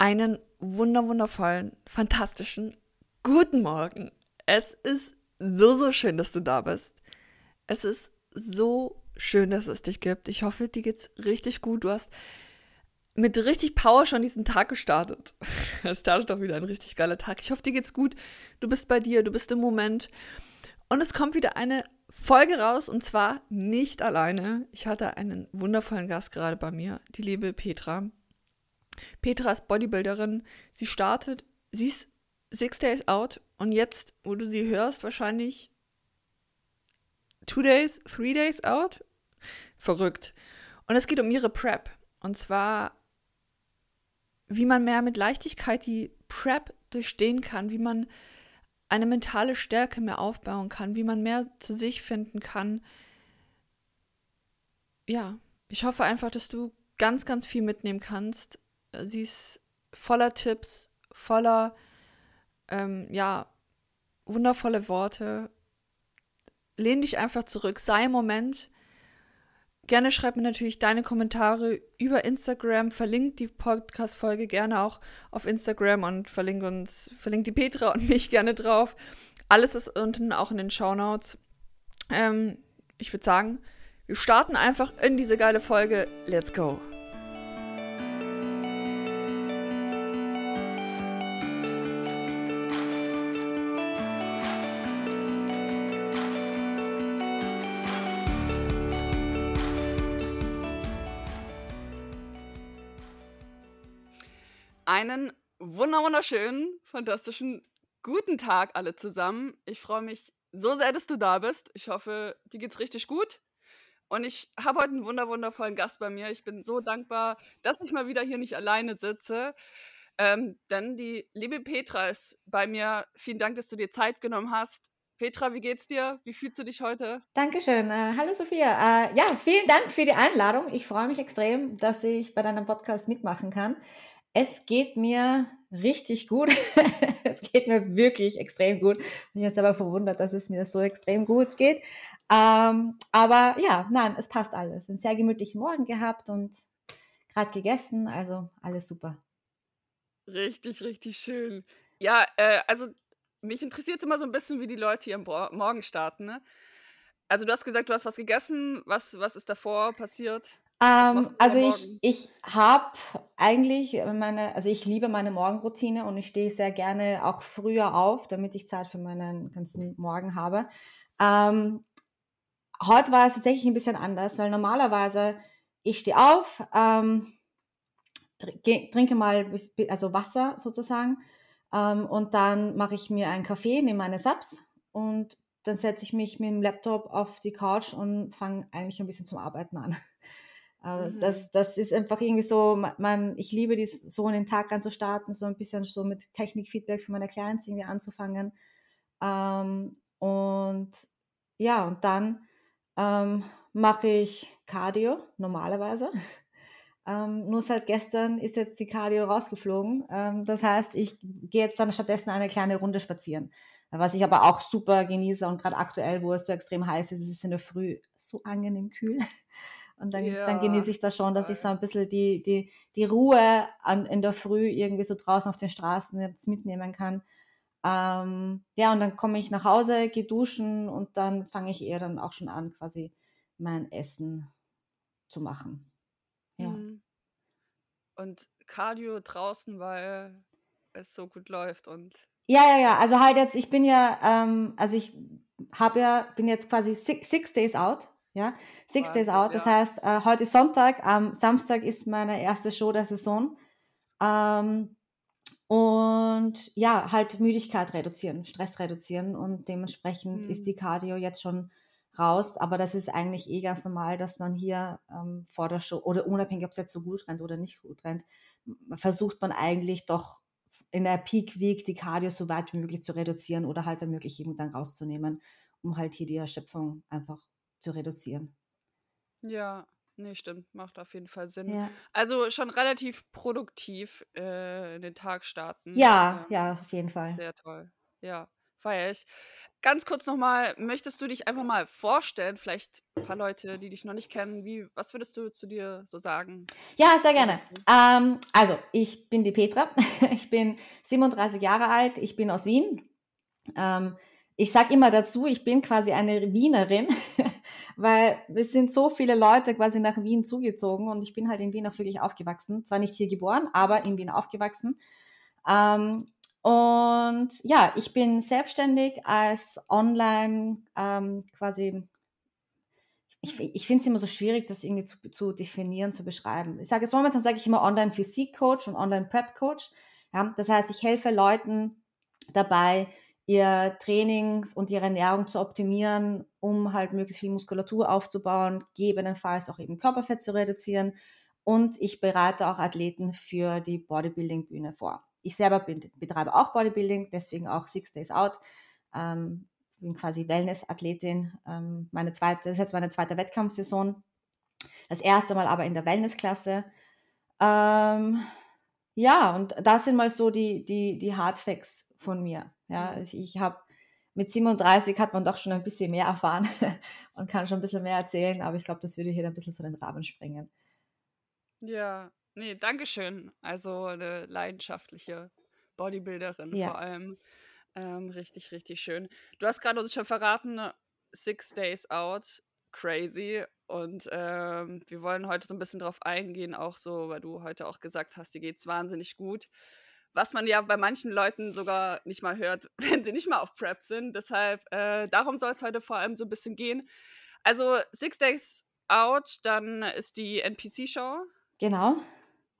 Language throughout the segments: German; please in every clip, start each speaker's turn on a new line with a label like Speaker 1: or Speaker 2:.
Speaker 1: Einen wunder wundervollen, fantastischen guten Morgen. Es ist so, so schön, dass du da bist. Es ist so schön, dass es dich gibt. Ich hoffe, dir geht's richtig gut. Du hast mit richtig Power schon diesen Tag gestartet. Es startet doch wieder ein richtig geiler Tag. Ich hoffe, dir geht's gut. Du bist bei dir, du bist im Moment. Und es kommt wieder eine Folge raus und zwar nicht alleine. Ich hatte einen wundervollen Gast gerade bei mir, die liebe Petra. Petra ist Bodybuilderin. Sie startet, sie ist Six Days Out und jetzt, wo du sie hörst, wahrscheinlich Two Days, Three Days Out. Verrückt. Und es geht um ihre Prep. Und zwar, wie man mehr mit Leichtigkeit die Prep durchstehen kann, wie man eine mentale Stärke mehr aufbauen kann, wie man mehr zu sich finden kann. Ja, ich hoffe einfach, dass du ganz, ganz viel mitnehmen kannst. Sie ist voller Tipps, voller, ähm, ja, wundervolle Worte. Lehn dich einfach zurück, sei im Moment. Gerne schreib mir natürlich deine Kommentare über Instagram, verlinkt die Podcast-Folge gerne auch auf Instagram und verlinkt uns, verlinkt die Petra und mich gerne drauf. Alles ist unten auch in den Shownotes. Ähm, ich würde sagen, wir starten einfach in diese geile Folge. Let's go! Einen wunderschönen, fantastischen guten Tag alle zusammen. Ich freue mich so sehr, dass du da bist. Ich hoffe, dir geht's richtig gut. Und ich habe heute einen wundervollen Gast bei mir. Ich bin so dankbar, dass ich mal wieder hier nicht alleine sitze. Ähm, denn die liebe Petra ist bei mir. Vielen Dank, dass du dir Zeit genommen hast. Petra, wie geht's dir? Wie fühlst du dich heute?
Speaker 2: Dankeschön. Äh, hallo Sophia. Äh, ja, vielen Dank für die Einladung. Ich freue mich extrem, dass ich bei deinem Podcast mitmachen kann. Es geht mir richtig gut. es geht mir wirklich extrem gut. Ich bin jetzt aber verwundert, dass es mir so extrem gut geht. Ähm, aber ja, nein, es passt alles. Einen sehr gemütlichen Morgen gehabt und gerade gegessen. Also alles super.
Speaker 1: Richtig, richtig schön. Ja, äh, also mich interessiert immer so ein bisschen, wie die Leute hier am Morgen starten. Ne? Also du hast gesagt, du hast was gegessen. Was, was ist davor passiert?
Speaker 2: Ähm, also ich, ich habe eigentlich meine, also ich liebe meine Morgenroutine und ich stehe sehr gerne auch früher auf, damit ich Zeit für meinen ganzen Morgen habe. Ähm, heute war es tatsächlich ein bisschen anders, weil normalerweise ich stehe auf, ähm, trinke mal also Wasser sozusagen ähm, und dann mache ich mir einen Kaffee, nehme meine Subs und dann setze ich mich mit dem Laptop auf die Couch und fange eigentlich ein bisschen zum Arbeiten an. Mhm. das, das ist einfach irgendwie so, man, ich liebe dies, so in den Tag anzustarten, so ein bisschen so mit Technikfeedback für meine Clients irgendwie anzufangen. Ähm, und ja, und dann ähm, mache ich Cardio normalerweise. Ähm, nur seit gestern ist jetzt die Cardio rausgeflogen. Ähm, das heißt, ich gehe jetzt dann stattdessen eine kleine Runde spazieren. Was ich aber auch super genieße und gerade aktuell, wo es so extrem heiß ist, ist es in der Früh so angenehm kühl. Und dann, ja. dann genieße ich das schon, dass ich so ein bisschen die, die, die Ruhe an, in der Früh irgendwie so draußen auf den Straßen jetzt mitnehmen kann. Ähm, ja, und dann komme ich nach Hause, gehe duschen und dann fange ich eher dann auch schon an, quasi mein Essen zu machen. Ja. Mhm.
Speaker 1: Und Cardio draußen, weil es so gut läuft und.
Speaker 2: Ja, ja, ja. Also halt jetzt, ich bin ja, ähm, also ich habe ja, bin jetzt quasi six, six Days out ja, Six Days Out. Das heißt, äh, heute ist Sonntag, am Samstag ist meine erste Show der Saison. Ähm, und ja, halt Müdigkeit reduzieren, Stress reduzieren und dementsprechend mhm. ist die Cardio jetzt schon raus. Aber das ist eigentlich eh ganz normal, dass man hier ähm, vor der Show oder unabhängig, ob es jetzt so gut rennt oder nicht gut rennt, versucht man eigentlich doch in der Peak Week die Cardio so weit wie möglich zu reduzieren oder halt wenn möglich eben dann rauszunehmen, um halt hier die Erschöpfung einfach zu reduzieren.
Speaker 1: Ja, nee, stimmt, macht auf jeden Fall Sinn. Ja. Also schon relativ produktiv äh, in den Tag starten.
Speaker 2: Ja, ähm, ja, auf jeden Fall.
Speaker 1: Sehr toll. Ja, feier ich. Ganz kurz nochmal, möchtest du dich einfach mal vorstellen, vielleicht ein paar Leute, die dich noch nicht kennen, wie, was würdest du zu dir so sagen?
Speaker 2: Ja, sehr gerne. Ähm, also, ich bin die Petra, ich bin 37 Jahre alt, ich bin aus Wien. Ähm, ich sage immer dazu, ich bin quasi eine Wienerin, weil es sind so viele Leute quasi nach Wien zugezogen und ich bin halt in Wien auch wirklich aufgewachsen. Zwar nicht hier geboren, aber in Wien aufgewachsen. Ähm, und ja, ich bin selbstständig als Online ähm, quasi. Ich, ich finde es immer so schwierig, das irgendwie zu, zu definieren, zu beschreiben. Ich sage jetzt momentan sage ich immer Online Physik Coach und Online Prep Coach. Ja, das heißt, ich helfe Leuten dabei, ihr Training und ihre Ernährung zu optimieren, um halt möglichst viel Muskulatur aufzubauen, gegebenenfalls auch eben Körperfett zu reduzieren. Und ich berate auch Athleten für die Bodybuilding-Bühne vor. Ich selber bin, betreibe auch Bodybuilding, deswegen auch Six Days Out. Ähm, bin quasi Wellness-Athletin. Ähm, meine zweite, das ist jetzt meine zweite Wettkampfsaison. Das erste Mal aber in der Wellnessklasse. Ähm, ja, und das sind mal so die, die, die Hardfacts von mir. Ja, mhm. ich, ich habe mit 37 hat man doch schon ein bisschen mehr erfahren und kann schon ein bisschen mehr erzählen, aber ich glaube, das würde hier ein bisschen so den Rahmen sprengen.
Speaker 1: Ja, Nee, danke schön. Also eine leidenschaftliche Bodybuilderin
Speaker 2: Ja.
Speaker 1: vor allem. Ähm, richtig, richtig schön. Du hast gerade uns schon verraten, Six Days Out, crazy. Und ähm, wir wollen heute so ein bisschen drauf eingehen, auch so, weil du heute auch gesagt hast, dir geht's wahnsinnig gut. Was man ja bei manchen Leuten sogar nicht mal hört, wenn sie nicht mal auf Prep sind. Deshalb, äh, darum soll es heute vor allem so ein bisschen gehen. Also Six Days Out, dann ist die NPC-Show.
Speaker 2: Genau.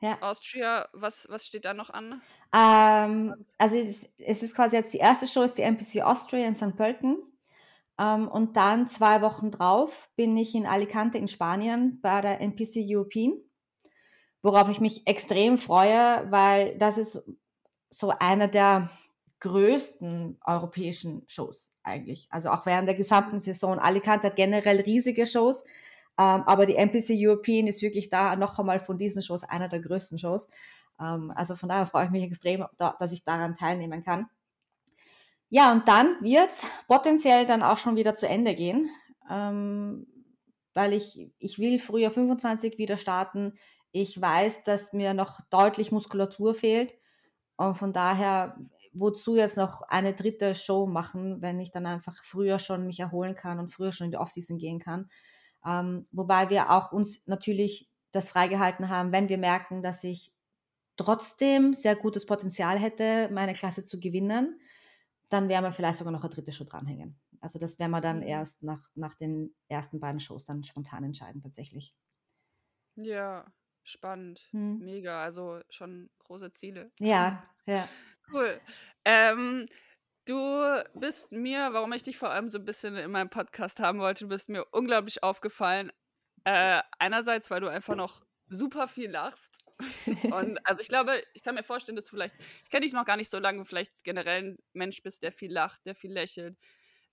Speaker 1: Ja. Austria, was, was steht da noch an?
Speaker 2: Ähm, also es ist, es ist quasi jetzt die erste Show, ist die NPC Austria in St. Pölten. Ähm, und dann zwei Wochen drauf bin ich in Alicante in Spanien bei der NPC European, worauf ich mich extrem freue, weil das ist so einer der größten europäischen Shows eigentlich. Also auch während der gesamten Saison. Alicante hat generell riesige Shows. Ähm, aber die NPC European ist wirklich da noch einmal von diesen Shows einer der größten Shows. Ähm, also von daher freue ich mich extrem, da, dass ich daran teilnehmen kann. Ja, und dann wird es potenziell dann auch schon wieder zu Ende gehen, ähm, weil ich, ich will früher 25 wieder starten. Ich weiß, dass mir noch deutlich Muskulatur fehlt. Und von daher, wozu jetzt noch eine dritte Show machen, wenn ich dann einfach früher schon mich erholen kann und früher schon in die Offseason gehen kann. Ähm, wobei wir auch uns natürlich das freigehalten haben, wenn wir merken, dass ich trotzdem sehr gutes Potenzial hätte, meine Klasse zu gewinnen, dann werden wir vielleicht sogar noch eine dritte Show dranhängen. Also das werden wir dann mhm. erst nach, nach den ersten beiden Shows dann spontan entscheiden tatsächlich.
Speaker 1: Ja, spannend. Hm. Mega. Also schon große Ziele.
Speaker 2: Ja, ja.
Speaker 1: Cool. Ähm, Du bist mir, warum ich dich vor allem so ein bisschen in meinem Podcast haben wollte, du bist mir unglaublich aufgefallen. Äh, einerseits, weil du einfach noch super viel lachst. Und also ich glaube, ich kann mir vorstellen, dass du vielleicht, ich kenne dich noch gar nicht so lange, vielleicht generell ein Mensch bist, der viel lacht, der viel lächelt,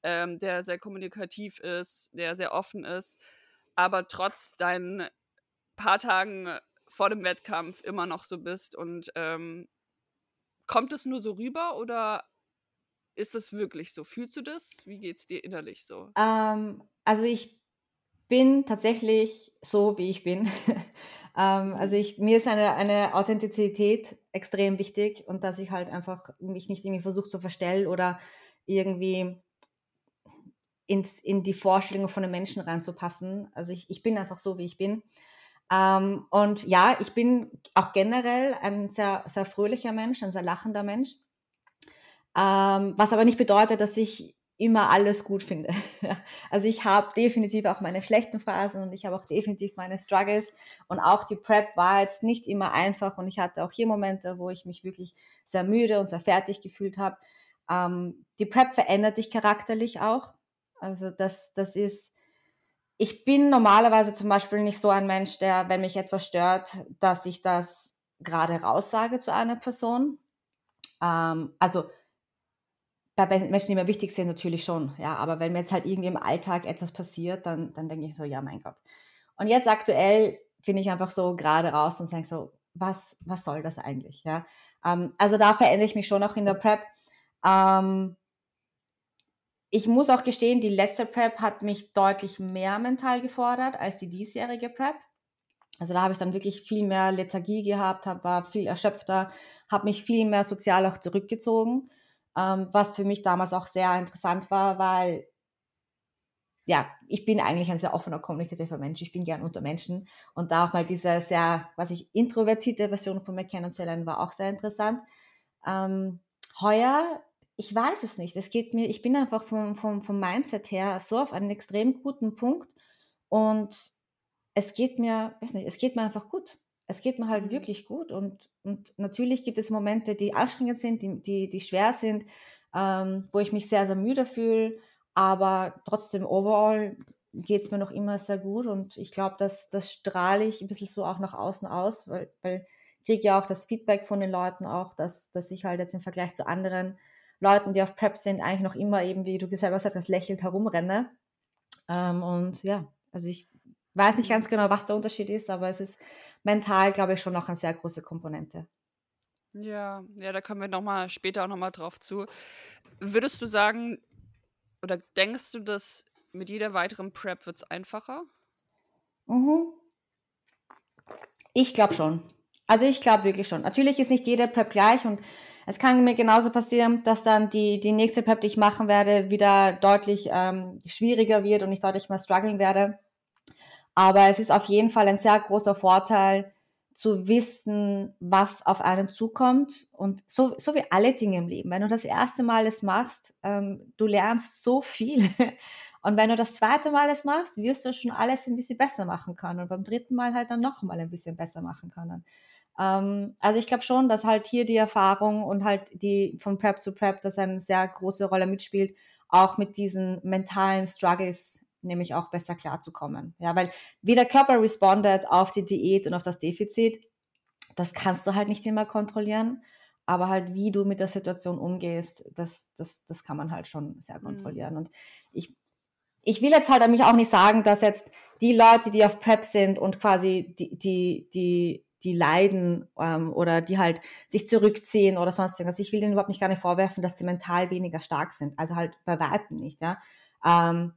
Speaker 1: ähm, der sehr kommunikativ ist, der sehr offen ist, aber trotz deinen paar Tagen vor dem Wettkampf immer noch so bist. Und ähm, kommt es nur so rüber oder ist das wirklich so? Fühlst du das? Wie geht es dir innerlich so?
Speaker 2: Ähm, also ich bin tatsächlich so, wie ich bin. ähm, also ich, mir ist eine, eine Authentizität extrem wichtig und dass ich halt einfach mich nicht irgendwie versuche zu verstellen oder irgendwie ins, in die Vorstellungen von den Menschen reinzupassen. Also ich, ich bin einfach so, wie ich bin. Ähm, und ja, ich bin auch generell ein sehr, sehr fröhlicher Mensch, ein sehr lachender Mensch. Ähm, was aber nicht bedeutet, dass ich immer alles gut finde. also ich habe definitiv auch meine schlechten Phasen und ich habe auch definitiv meine Struggles und auch die Prep war jetzt nicht immer einfach und ich hatte auch hier Momente, wo ich mich wirklich sehr müde und sehr fertig gefühlt habe. Ähm, die Prep verändert dich charakterlich auch. Also das, das ist, ich bin normalerweise zum Beispiel nicht so ein Mensch, der, wenn mich etwas stört, dass ich das gerade raussage zu einer Person. Ähm, also bei Menschen, die mir wichtig sind, natürlich schon. Ja, aber wenn mir jetzt halt irgendwie im Alltag etwas passiert, dann, dann denke ich so, ja, mein Gott. Und jetzt aktuell bin ich einfach so gerade raus und sage so, was, was soll das eigentlich? Ja, ähm, also da verändere ich mich schon auch in der Prep. Ähm, ich muss auch gestehen, die letzte Prep hat mich deutlich mehr mental gefordert als die diesjährige Prep. Also da habe ich dann wirklich viel mehr Lethargie gehabt, hab, war viel erschöpfter, habe mich viel mehr sozial auch zurückgezogen, ähm, was für mich damals auch sehr interessant war, weil ja, ich bin eigentlich ein sehr offener, kommunikativer Mensch. Ich bin gern unter Menschen. Und da auch mal diese sehr, was ich, introvertierte Version von mir kennenzulernen, war auch sehr interessant. Ähm, heuer, ich weiß es nicht. Es geht mir, ich bin einfach vom, vom, vom Mindset her so auf einen extrem guten Punkt. Und es geht mir, weiß nicht, es geht mir einfach gut. Es geht mir halt mhm. wirklich gut. Und, und natürlich gibt es Momente, die anstrengend sind, die, die, die schwer sind, ähm, wo ich mich sehr, sehr müde fühle aber trotzdem, overall geht es mir noch immer sehr gut und ich glaube, dass das strahle ich ein bisschen so auch nach außen aus, weil, weil ich kriege ja auch das Feedback von den Leuten auch, dass, dass ich halt jetzt im Vergleich zu anderen Leuten, die auf Prep sind, eigentlich noch immer eben, wie du selber gesagt hast, lächelnd herumrenne. Ähm, und ja, also ich weiß nicht ganz genau, was der Unterschied ist, aber es ist mental, glaube ich, schon noch eine sehr große Komponente.
Speaker 1: Ja, ja, da kommen wir noch mal später auch noch mal drauf zu. Würdest du sagen, oder denkst du, dass mit jeder weiteren Prep wird es einfacher?
Speaker 2: Mhm. Ich glaube schon. Also ich glaube wirklich schon. Natürlich ist nicht jede Prep gleich und es kann mir genauso passieren, dass dann die, die nächste Prep, die ich machen werde, wieder deutlich ähm, schwieriger wird und ich deutlich mehr strugglen werde. Aber es ist auf jeden Fall ein sehr großer Vorteil, zu wissen, was auf einen zukommt. Und so, so wie alle Dinge im Leben. Wenn du das erste Mal es machst, ähm, du lernst so viel. Und wenn du das zweite Mal es machst, wirst du schon alles ein bisschen besser machen können. Und beim dritten Mal halt dann noch mal ein bisschen besser machen können. Ähm, also ich glaube schon, dass halt hier die Erfahrung und halt die von Prep zu Prep, das eine sehr große Rolle mitspielt, auch mit diesen mentalen Struggles nämlich auch besser klarzukommen. Ja, weil wie der Körper respondet auf die Diät und auf das Defizit, das kannst du halt nicht immer kontrollieren. Aber halt, wie du mit der Situation umgehst, das, das, das kann man halt schon sehr mhm. kontrollieren. Mhm. Und ich, ich will jetzt halt nämlich auch nicht sagen, dass jetzt die Leute, die auf Prep sind und quasi die, die, die, die leiden ähm, oder die halt sich zurückziehen oder sonst irgendwas. Ich will denen überhaupt nicht gar nicht vorwerfen, dass sie mental weniger stark sind. Also halt bei weitem nicht, ja. Ähm,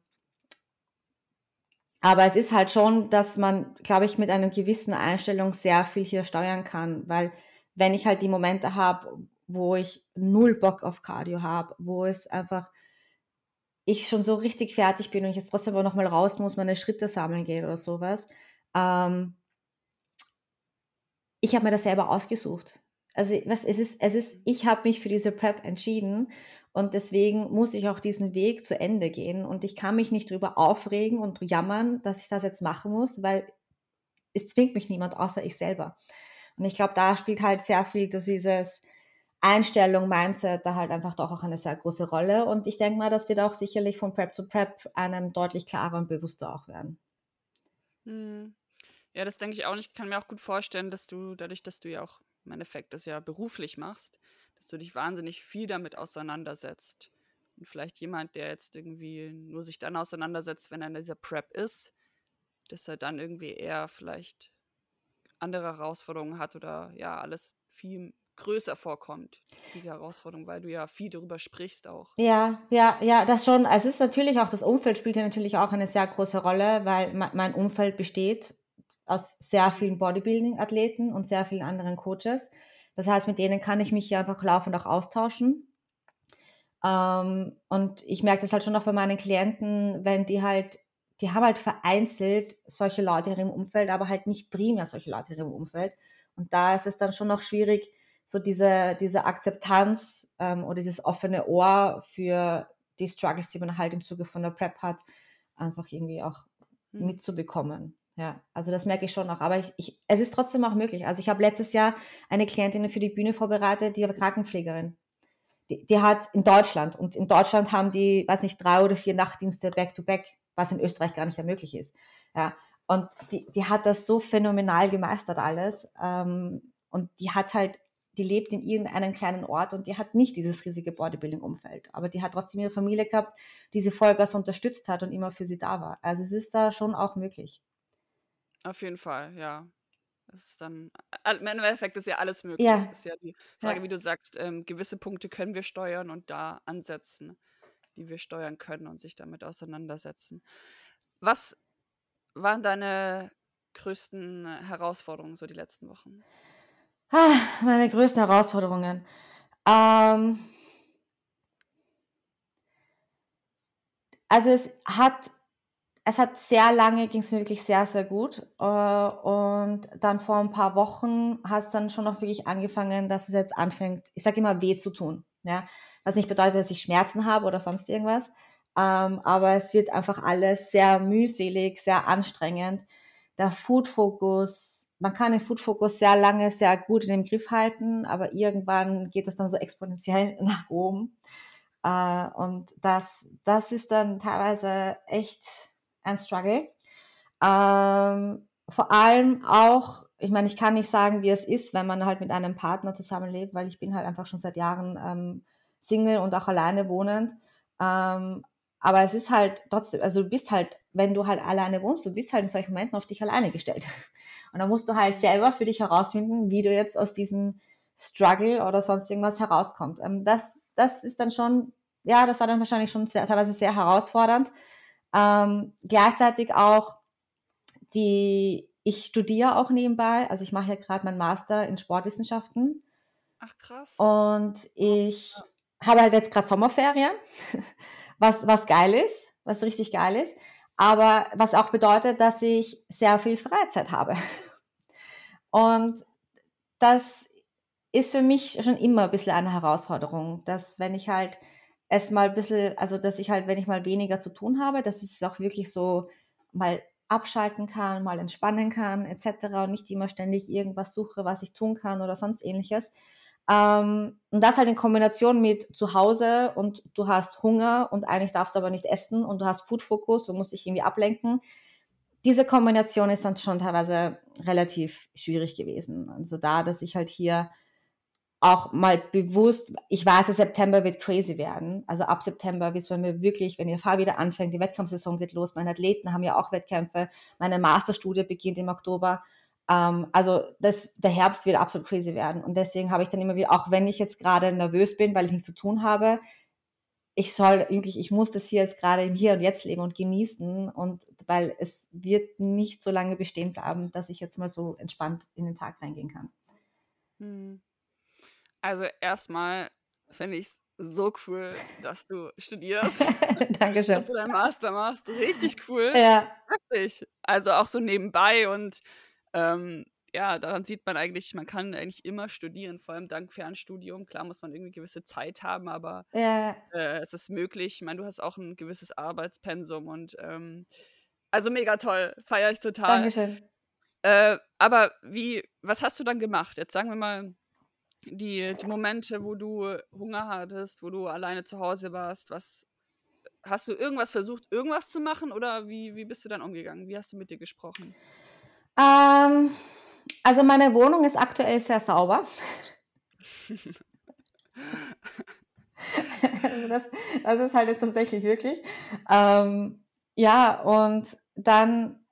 Speaker 2: aber es ist halt schon, dass man, glaube ich, mit einer gewissen Einstellung sehr viel hier steuern kann, weil wenn ich halt die Momente habe, wo ich null Bock auf Cardio habe, wo es einfach ich schon so richtig fertig bin und ich jetzt trotzdem aber nochmal raus muss, meine Schritte sammeln geht oder sowas. Ähm, ich habe mir das selber ausgesucht. Also was, es ist, es ist, ich habe mich für diese Prep entschieden und deswegen muss ich auch diesen Weg zu Ende gehen. Und ich kann mich nicht darüber aufregen und jammern, dass ich das jetzt machen muss, weil es zwingt mich niemand außer ich selber. Und ich glaube, da spielt halt sehr viel dieses Einstellung, Mindset da halt einfach doch auch eine sehr große Rolle. Und ich denke mal, das wird auch sicherlich von Prep zu Prep einem deutlich klarer und bewusster auch werden.
Speaker 1: Hm. Ja, das denke ich auch nicht. Ich kann mir auch gut vorstellen, dass du, dadurch, dass du ja auch im Endeffekt das ja beruflich machst, dass du dich wahnsinnig viel damit auseinandersetzt. Und vielleicht jemand, der jetzt irgendwie nur sich dann auseinandersetzt, wenn er in dieser Prep ist, dass er dann irgendwie eher vielleicht andere Herausforderungen hat oder ja, alles viel größer vorkommt, diese Herausforderung, weil du ja viel darüber sprichst auch.
Speaker 2: Ja, ja, ja, das schon. Es ist natürlich auch, das Umfeld spielt ja natürlich auch eine sehr große Rolle, weil mein Umfeld besteht aus sehr vielen Bodybuilding-Athleten und sehr vielen anderen Coaches. Das heißt, mit denen kann ich mich ja einfach laufend auch austauschen. Ähm, und ich merke das halt schon auch bei meinen Klienten, wenn die halt, die haben halt vereinzelt solche Leute in ihrem Umfeld, aber halt nicht primär solche Leute in ihrem Umfeld. Und da ist es dann schon noch schwierig, so diese, diese Akzeptanz ähm, oder dieses offene Ohr für die Struggles, die man halt im Zuge von der Prep hat, einfach irgendwie auch mhm. mitzubekommen. Ja, also das merke ich schon noch. Aber ich, ich, es ist trotzdem auch möglich. Also ich habe letztes Jahr eine Klientin für die Bühne vorbereitet, die war Krankenpflegerin. Die, die hat in Deutschland und in Deutschland haben die, weiß nicht, drei oder vier Nachtdienste back-to-back, -back, was in Österreich gar nicht mehr möglich ist. Ja, und die, die hat das so phänomenal gemeistert alles. Ähm, und die hat halt, die lebt in irgendeinem kleinen Ort und die hat nicht dieses riesige Bodybuilding-Umfeld. Aber die hat trotzdem ihre Familie gehabt, die sie Vollgas unterstützt hat und immer für sie da war. Also es ist da schon auch möglich.
Speaker 1: Auf jeden Fall, ja. Es ist dann, im Endeffekt ist ja alles möglich. Ja. Es ist ja die Frage, ja. wie du sagst, ähm, gewisse Punkte können wir steuern und da ansetzen. die wir steuern können und sich damit auseinandersetzen. Was waren deine größten Herausforderungen so die letzten Wochen?
Speaker 2: Ah, meine größten Herausforderungen. Ähm, also es hat, es hat sehr lange, ging es mir wirklich sehr, sehr gut. Äh, und dann vor ein paar Wochen hat es dann schon noch wirklich angefangen, dass es jetzt anfängt, ich sage immer, weh zu tun. Ja? Was nicht bedeutet, dass ich Schmerzen habe oder sonst irgendwas. Ähm, aber es wird einfach alles sehr mühselig, sehr anstrengend. Der Food-Fokus, man kann den Food-Fokus sehr lange, sehr gut in den Griff halten, aber irgendwann geht es dann so exponentiell nach oben. Äh, und das, das ist dann teilweise echt ein Struggle. Ähm, vor allem auch, ich meine, ich kann nicht sagen, wie es ist, wenn man halt mit einem Partner zusammenlebt, weil ich bin halt einfach schon seit Jahren ähm, Single und auch alleine wohnend. Ähm, aber es ist halt trotzdem, also du bist halt, wenn du halt alleine wohnst, du bist halt in solchen Momenten auf dich alleine gestellt. Und dann musst du halt selber für dich herausfinden, wie du jetzt aus diesem Struggle oder sonst irgendwas herauskommst. Ähm, das, das ist dann schon, ja, das war dann wahrscheinlich schon sehr, teilweise sehr herausfordernd. Ähm, gleichzeitig auch die, ich studiere auch nebenbei, also ich mache ja gerade meinen Master in Sportwissenschaften.
Speaker 1: Ach krass.
Speaker 2: Und ich habe halt jetzt gerade Sommerferien, was, was geil ist, was richtig geil ist, aber was auch bedeutet, dass ich sehr viel Freizeit habe. Und das ist für mich schon immer ein bisschen eine Herausforderung, dass wenn ich halt es mal ein bisschen, also dass ich halt, wenn ich mal weniger zu tun habe, dass ich es auch wirklich so mal abschalten kann, mal entspannen kann, etc. und nicht immer ständig irgendwas suche, was ich tun kann oder sonst ähnliches. Ähm, und das halt in Kombination mit zu Hause und du hast Hunger und eigentlich darfst du aber nicht essen und du hast Food Focus und musst dich irgendwie ablenken. Diese Kombination ist dann schon teilweise relativ schwierig gewesen. Also da, dass ich halt hier auch mal bewusst, ich weiß, der September wird crazy werden. Also ab September wird es bei mir wirklich, wenn die Fahr wieder anfängt, die Wettkampfsaison geht los, meine Athleten haben ja auch Wettkämpfe, meine Masterstudie beginnt im Oktober. Ähm, also das, der Herbst wird absolut crazy werden. Und deswegen habe ich dann immer wieder, auch wenn ich jetzt gerade nervös bin, weil ich nichts zu tun habe, ich soll wirklich, ich muss das hier jetzt gerade im Hier und Jetzt leben und genießen. Und weil es wird nicht so lange bestehen bleiben, dass ich jetzt mal so entspannt in den Tag reingehen kann.
Speaker 1: Hm. Also erstmal finde ich es so cool, dass du studierst.
Speaker 2: Dankeschön.
Speaker 1: Dass du deinen Master machst. Richtig cool.
Speaker 2: Ja.
Speaker 1: Wirklich. Also auch so nebenbei und ähm, ja, daran sieht man eigentlich, man kann eigentlich immer studieren, vor allem dank Fernstudium. Klar muss man irgendwie gewisse Zeit haben, aber
Speaker 2: ja.
Speaker 1: äh, es ist möglich. Ich meine, du hast auch ein gewisses Arbeitspensum und ähm, also mega toll, feiere ich total.
Speaker 2: Dankeschön.
Speaker 1: Äh, aber wie, was hast du dann gemacht? Jetzt sagen wir mal, die, die Momente, wo du Hunger hattest, wo du alleine zu Hause warst, was hast du irgendwas versucht, irgendwas zu machen oder wie, wie bist du dann umgegangen? Wie hast du mit dir gesprochen?
Speaker 2: Ähm, also meine Wohnung ist aktuell sehr sauber. also das, das ist halt jetzt tatsächlich wirklich. Ähm, ja, und dann,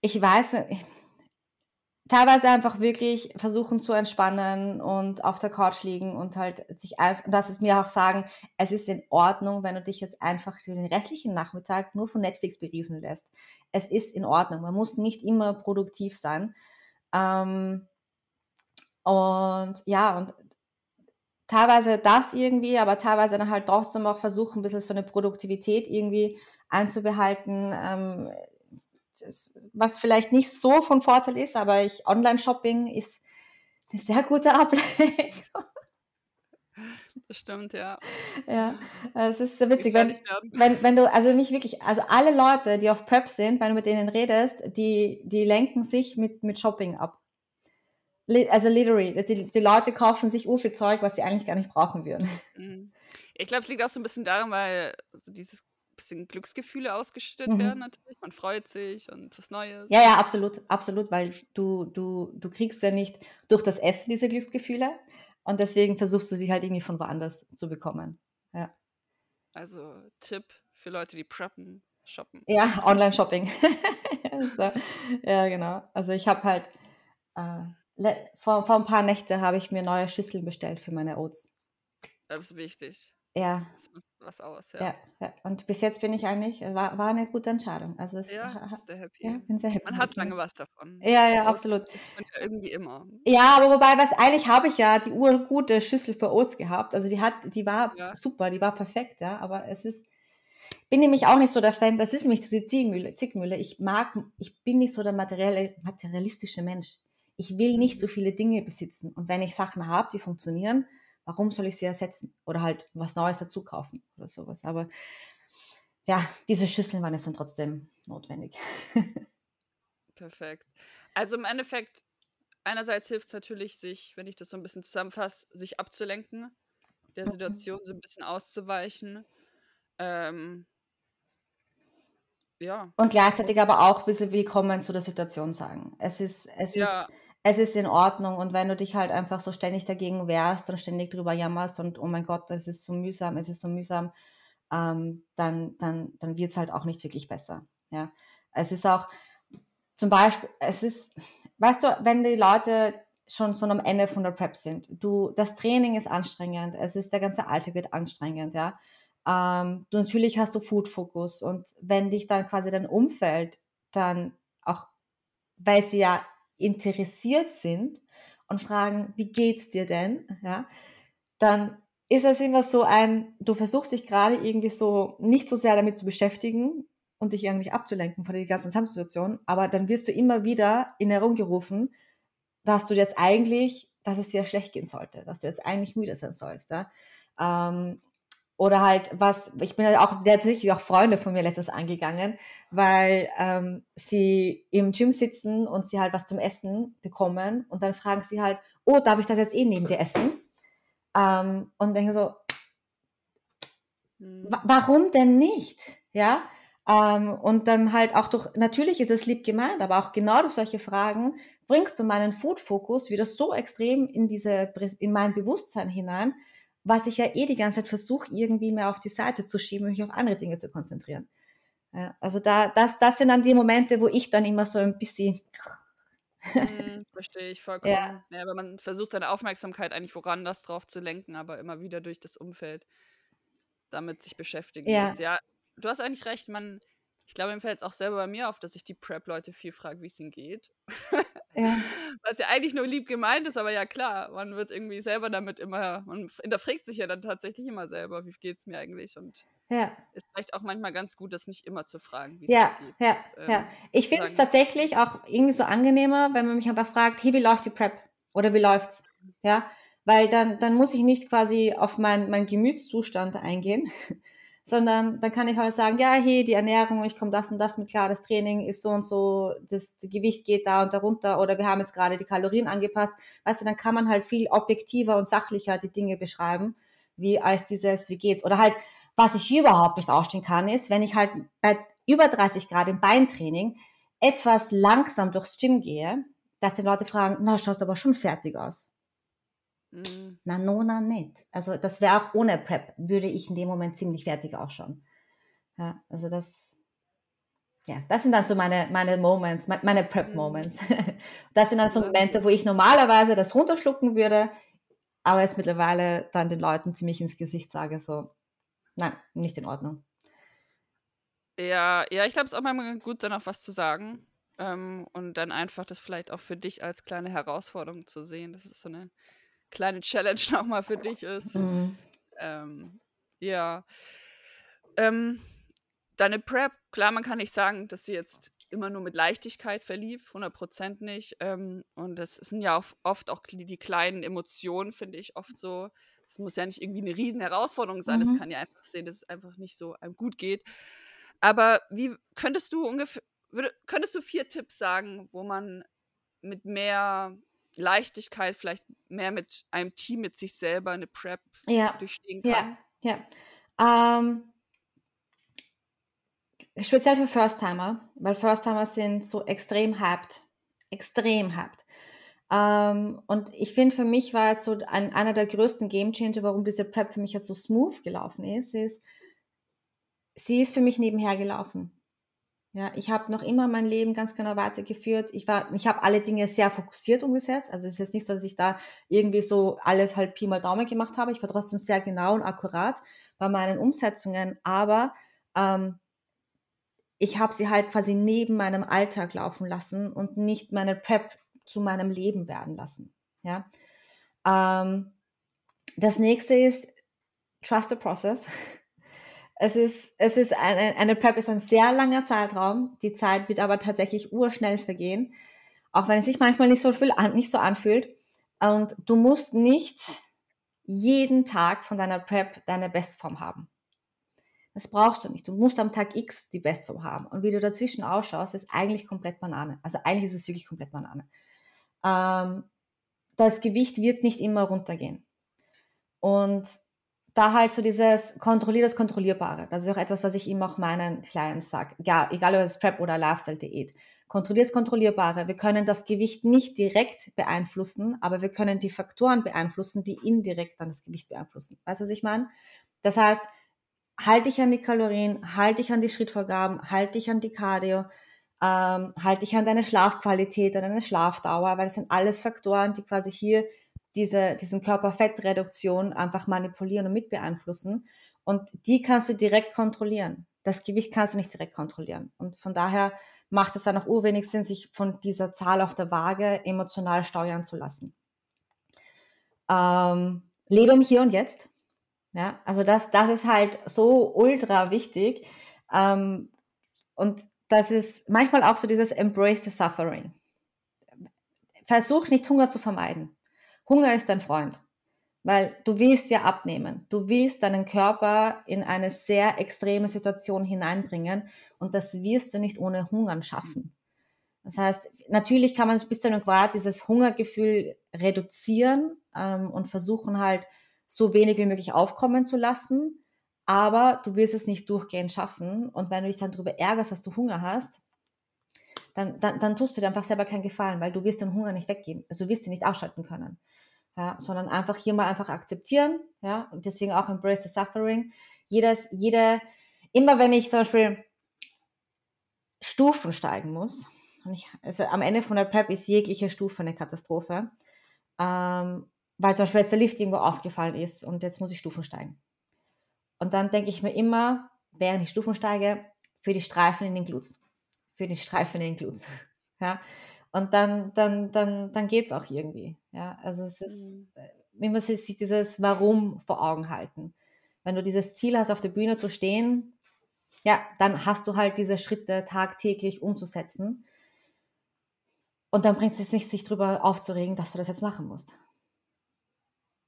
Speaker 2: ich weiß nicht, teilweise einfach wirklich versuchen zu entspannen und auf der Couch liegen und halt sich einfach, das ist mir auch sagen, es ist in Ordnung, wenn du dich jetzt einfach den restlichen Nachmittag nur von Netflix beriesen lässt. Es ist in Ordnung. Man muss nicht immer produktiv sein. Ähm, und ja, und teilweise das irgendwie, aber teilweise dann halt trotzdem auch versuchen, ein bisschen so eine Produktivität irgendwie einzubehalten. Ähm, was vielleicht nicht so von Vorteil ist, aber ich Online-Shopping ist eine sehr gute Ablenkung.
Speaker 1: Das stimmt, ja.
Speaker 2: Ja, es ist so witzig, wenn, wenn, wenn du, also nicht wirklich, also alle Leute, die auf Prep sind, wenn du mit denen redest, die, die lenken sich mit, mit Shopping ab. Also literally, die, die Leute kaufen sich ur viel Zeug, was sie eigentlich gar nicht brauchen würden.
Speaker 1: Mhm. Ich glaube, es liegt auch so ein bisschen daran, weil dieses bisschen Glücksgefühle ausgeschüttet mhm. werden natürlich. Man freut sich und was Neues.
Speaker 2: Ja, ja, absolut, absolut, weil du, du, du kriegst ja nicht durch das Essen diese Glücksgefühle und deswegen versuchst du sie halt irgendwie von woanders zu bekommen. Ja.
Speaker 1: Also Tipp für Leute, die preppen, shoppen.
Speaker 2: Ja, Online-Shopping. so, ja, genau. Also ich habe halt äh, vor, vor ein paar Nächte habe ich mir neue Schüsseln bestellt für meine Oats.
Speaker 1: Das ist wichtig.
Speaker 2: Ja.
Speaker 1: Das macht was aus, ja.
Speaker 2: Ja, ja. Und bis jetzt bin ich eigentlich, war, war eine gute Entscheidung. Also es,
Speaker 1: Ja, bist du happy.
Speaker 2: ja, bin sehr happy.
Speaker 1: Man hat lange was davon.
Speaker 2: Ja, ja, absolut.
Speaker 1: man ja irgendwie immer.
Speaker 2: Ja, aber wobei, was eigentlich habe ich ja die urgute Schüssel für Oats gehabt. Also die hat, die war
Speaker 1: Ja.
Speaker 2: super, die war perfekt, ja. Aber es ist, bin nämlich auch nicht so der Fan, das ist nämlich so die Zickmühle, Zickmühle. Ich mag, ich bin nicht so der materielle, materialistische Mensch. Ich will nicht so viele Dinge besitzen. Und wenn ich Sachen habe, die funktionieren, warum soll ich sie ersetzen? Oder halt was Neues dazu kaufen oder sowas. Aber ja, diese Schüsseln waren jetzt dann trotzdem notwendig.
Speaker 1: Perfekt. Also im Endeffekt, einerseits hilft es natürlich, sich, wenn ich das so ein bisschen zusammenfasse, sich abzulenken, der Situation so ein bisschen auszuweichen. Ähm, ja,
Speaker 2: Und gleichzeitig aber auch ein bisschen willkommen zu der Situation sagen. Es ist, es
Speaker 1: Ja.
Speaker 2: ist, es ist in Ordnung. Und wenn du dich halt einfach so ständig dagegen wehrst und ständig drüber jammerst und oh mein Gott, es ist so mühsam, es ist so mühsam, ähm, dann, dann, dann wird es halt auch nicht wirklich besser. Ja. Es ist auch zum Beispiel, es ist, weißt du, wenn die Leute schon so am Ende von der Prep sind, du, das Training ist anstrengend, es ist, der ganze Alltag wird anstrengend, ja. Ähm, du natürlich hast du Food-Fokus und wenn dich dann quasi dein Umfeld dann auch, weil sie ja interessiert sind und fragen, wie geht's dir denn, ja, dann ist es immer so ein, du versuchst dich gerade irgendwie so nicht so sehr damit zu beschäftigen und dich irgendwie abzulenken von der ganzen Gesamtsituation, aber dann wirst du immer wieder in Erinnerung gerufen, dass du jetzt eigentlich, dass es dir schlecht gehen sollte, dass du jetzt eigentlich müde sein sollst, ja. Ähm, oder halt was, ich bin ja auch tatsächlich auch Freunde von mir letztes angegangen, weil ähm, sie im Gym sitzen und sie halt was zum Essen bekommen und dann fragen sie halt, oh, darf ich das jetzt eh neben dir essen? Ähm, und denke so,
Speaker 1: Hm.
Speaker 2: wa- warum denn nicht? Ja. Ähm, und dann halt auch durch, natürlich ist es lieb gemeint, aber auch genau durch solche Fragen bringst du meinen Food-Fokus wieder so extrem in diese, in mein Bewusstsein hinein, was ich ja eh die ganze Zeit versuche, irgendwie mehr auf die Seite zu schieben und mich auf andere Dinge zu konzentrieren. Also da, das, das sind dann die Momente, wo ich dann immer so ein bisschen,
Speaker 1: Hm, verstehe ich vollkommen.
Speaker 2: Ja.
Speaker 1: Ja. aber man versucht seine Aufmerksamkeit eigentlich woanders drauf zu lenken, aber immer wieder durch das Umfeld damit sich beschäftigen
Speaker 2: Ja.
Speaker 1: muss. Ja, du hast eigentlich recht, man, ich glaube, mir fällt es auch selber bei mir auf, dass ich die Prep-Leute viel frage, wie es ihnen geht.
Speaker 2: ja,
Speaker 1: Was ja eigentlich nur lieb gemeint ist, aber ja klar, man wird irgendwie selber damit immer, man hinterfragt sich ja dann tatsächlich immer selber, wie geht's mir eigentlich und
Speaker 2: ja,
Speaker 1: ist vielleicht auch manchmal ganz gut, das nicht immer zu fragen, wie es
Speaker 2: ja,
Speaker 1: geht.
Speaker 2: ja,
Speaker 1: Ähm,
Speaker 2: ja. Ich finde es tatsächlich auch irgendwie so angenehmer, wenn man mich einfach fragt, hey, wie läuft die Prep? Oder wie läuft's? Ja, weil dann, dann muss ich nicht quasi auf meinen mein Gemütszustand eingehen, sondern dann kann ich halt sagen, ja, hey, die Ernährung, ich komme das und das mit klar, das Training ist so und so, das, Gewicht geht da und darunter oder wir haben jetzt gerade die Kalorien angepasst. Weißt du, dann kann man halt viel objektiver und sachlicher die Dinge beschreiben, wie als dieses, wie geht's? Oder halt, was ich überhaupt nicht ausstehen kann, ist, wenn ich halt bei über 30 Grad im Beintraining etwas langsam durchs Gym gehe, dass die Leute fragen, na, schaust aber schon fertig aus.
Speaker 1: Mm,
Speaker 2: Na, no, na, nicht. Also das wäre auch ohne Prep, würde ich in dem Moment ziemlich fertig ausschauen. Ja, also das, ja, das sind dann so meine, meine Moments, me- meine Prep-Moments. Das sind dann so Momente, wo ich normalerweise das runterschlucken würde, aber jetzt mittlerweile dann den Leuten ziemlich ins Gesicht sage, so, nein, nicht in Ordnung.
Speaker 1: Ja, ja, ich glaube, es ist auch manchmal gut, dann auch was zu sagen. Ähm, und dann einfach das vielleicht auch für dich als kleine Herausforderung zu sehen, dass es so eine kleine Challenge nochmal für dich ist.
Speaker 2: Mhm.
Speaker 1: Ähm, ja. Ähm, deine Prep, klar, man kann nicht sagen, dass sie jetzt immer nur mit Leichtigkeit verlief, 100% nicht. Ähm, und das sind ja auch oft auch die, die kleinen Emotionen, finde ich oft so. Es muss ja nicht irgendwie eine riesen Herausforderung sein. Es
Speaker 2: Mhm.
Speaker 1: kann ja einfach sehen, dass es einfach nicht so einem gut geht. Aber wie könntest du ungefähr, würde, könntest du vier Tipps sagen, wo man mit mehr Leichtigkeit, vielleicht mehr mit einem Team, mit sich selber eine Prep
Speaker 2: Ja,
Speaker 1: durchstehen kann?
Speaker 2: ja, ja. Ähm, speziell für First-Timer, weil First-Timer sind so extrem hyped. Extrem hyped. Ähm, und ich finde, für mich war es so ein, einer der größten Game-Changer, warum diese Prep für mich jetzt so smooth gelaufen ist, ist, sie ist für mich nebenher gelaufen. Ja, ich habe noch immer mein Leben ganz genau weitergeführt. Ich war, ich habe alle Dinge sehr fokussiert umgesetzt. Also es ist jetzt nicht so, dass ich da irgendwie so alles halt Pi mal Daumen gemacht habe. Ich war trotzdem sehr genau und akkurat bei meinen Umsetzungen, aber ähm, ich habe sie halt quasi neben meinem Alltag laufen lassen und nicht meine Prep zu meinem Leben werden lassen. Ja. Ähm, das nächste ist Trust the Process. Es ist, es ist eine, eine Prep ist ein sehr langer Zeitraum. Die Zeit wird aber tatsächlich urschnell vergehen. Auch wenn es sich manchmal nicht so, viel an, nicht so anfühlt. Und du musst nicht jeden Tag von deiner Prep deine Bestform haben. Das brauchst du nicht. Du musst am Tag X die Bestform haben. Und wie du dazwischen ausschaust, ist eigentlich komplett Banane. Also eigentlich ist es wirklich komplett Banane. Ähm, das Gewicht wird nicht immer runtergehen. Und da halt so dieses kontrollier das Kontrollierbare. Das ist auch etwas, was ich immer auch meinen Clients sage. Ja, egal ob es Prep oder Lifestyle-Diät. Kontrollier das Kontrollierbare. Wir können das Gewicht nicht direkt beeinflussen, aber wir können die Faktoren beeinflussen, die indirekt dann das Gewicht beeinflussen. Weißt du, was ich meine? Das heißt, halte dich an die Kalorien, halte dich an die Schrittvorgaben, halte dich an die Cardio, ähm, halte dich an deine Schlafqualität, an deine Schlafdauer, weil das sind alles Faktoren, die quasi hier diese, diesen Körperfettreduktion einfach manipulieren und mit beeinflussen. Und die kannst du direkt kontrollieren. Das Gewicht kannst du nicht direkt kontrollieren. Und von daher macht es dann auch urwenig Sinn, sich von dieser Zahl auf der Waage emotional steuern zu lassen. Ähm, lebe im Hier und Jetzt. Ja, also das, das ist halt so ultra wichtig. Ähm, und das ist manchmal auch so dieses Embrace the Suffering. Versuch nicht Hunger zu vermeiden. Hunger ist dein Freund, weil du willst ja abnehmen. Du willst deinen Körper in eine sehr extreme Situation hineinbringen und das wirst du nicht ohne Hungern schaffen. Das heißt, natürlich kann man bis zu einem Grad dieses Hungergefühl reduzieren ähm, und versuchen halt so wenig wie möglich aufkommen zu lassen, aber du wirst es nicht durchgehend schaffen. Und wenn du dich dann darüber ärgerst, dass du Hunger hast, dann, dann, dann tust du dir einfach selber keinen Gefallen, weil du wirst den Hunger nicht weggeben. Also du wirst ihn nicht ausschalten können ja, sondern einfach hier mal einfach akzeptieren, ja, und deswegen auch embrace the suffering. Jedes, jede, immer wenn ich zum Beispiel Stufen steigen muss, und ich, also am Ende von der Prep ist jegliche Stufe eine Katastrophe, ähm, weil zum Beispiel jetzt der Lift irgendwo ausgefallen ist und jetzt muss ich Stufen steigen. Und dann denke ich mir immer, während ich Stufen steige, für die Streifen in den Glutes. Für die Streifen in den Glutes. Ja, und dann, dann, dann, dann geht's auch irgendwie. Ja, also es ist, mhm. Äh, immer sich dieses Warum vor Augen halten. Wenn du dieses Ziel hast, auf der Bühne zu stehen, ja, dann hast du halt diese Schritte tagtäglich umzusetzen. Und dann bringt es nicht, sich darüber aufzuregen, dass du das jetzt machen musst.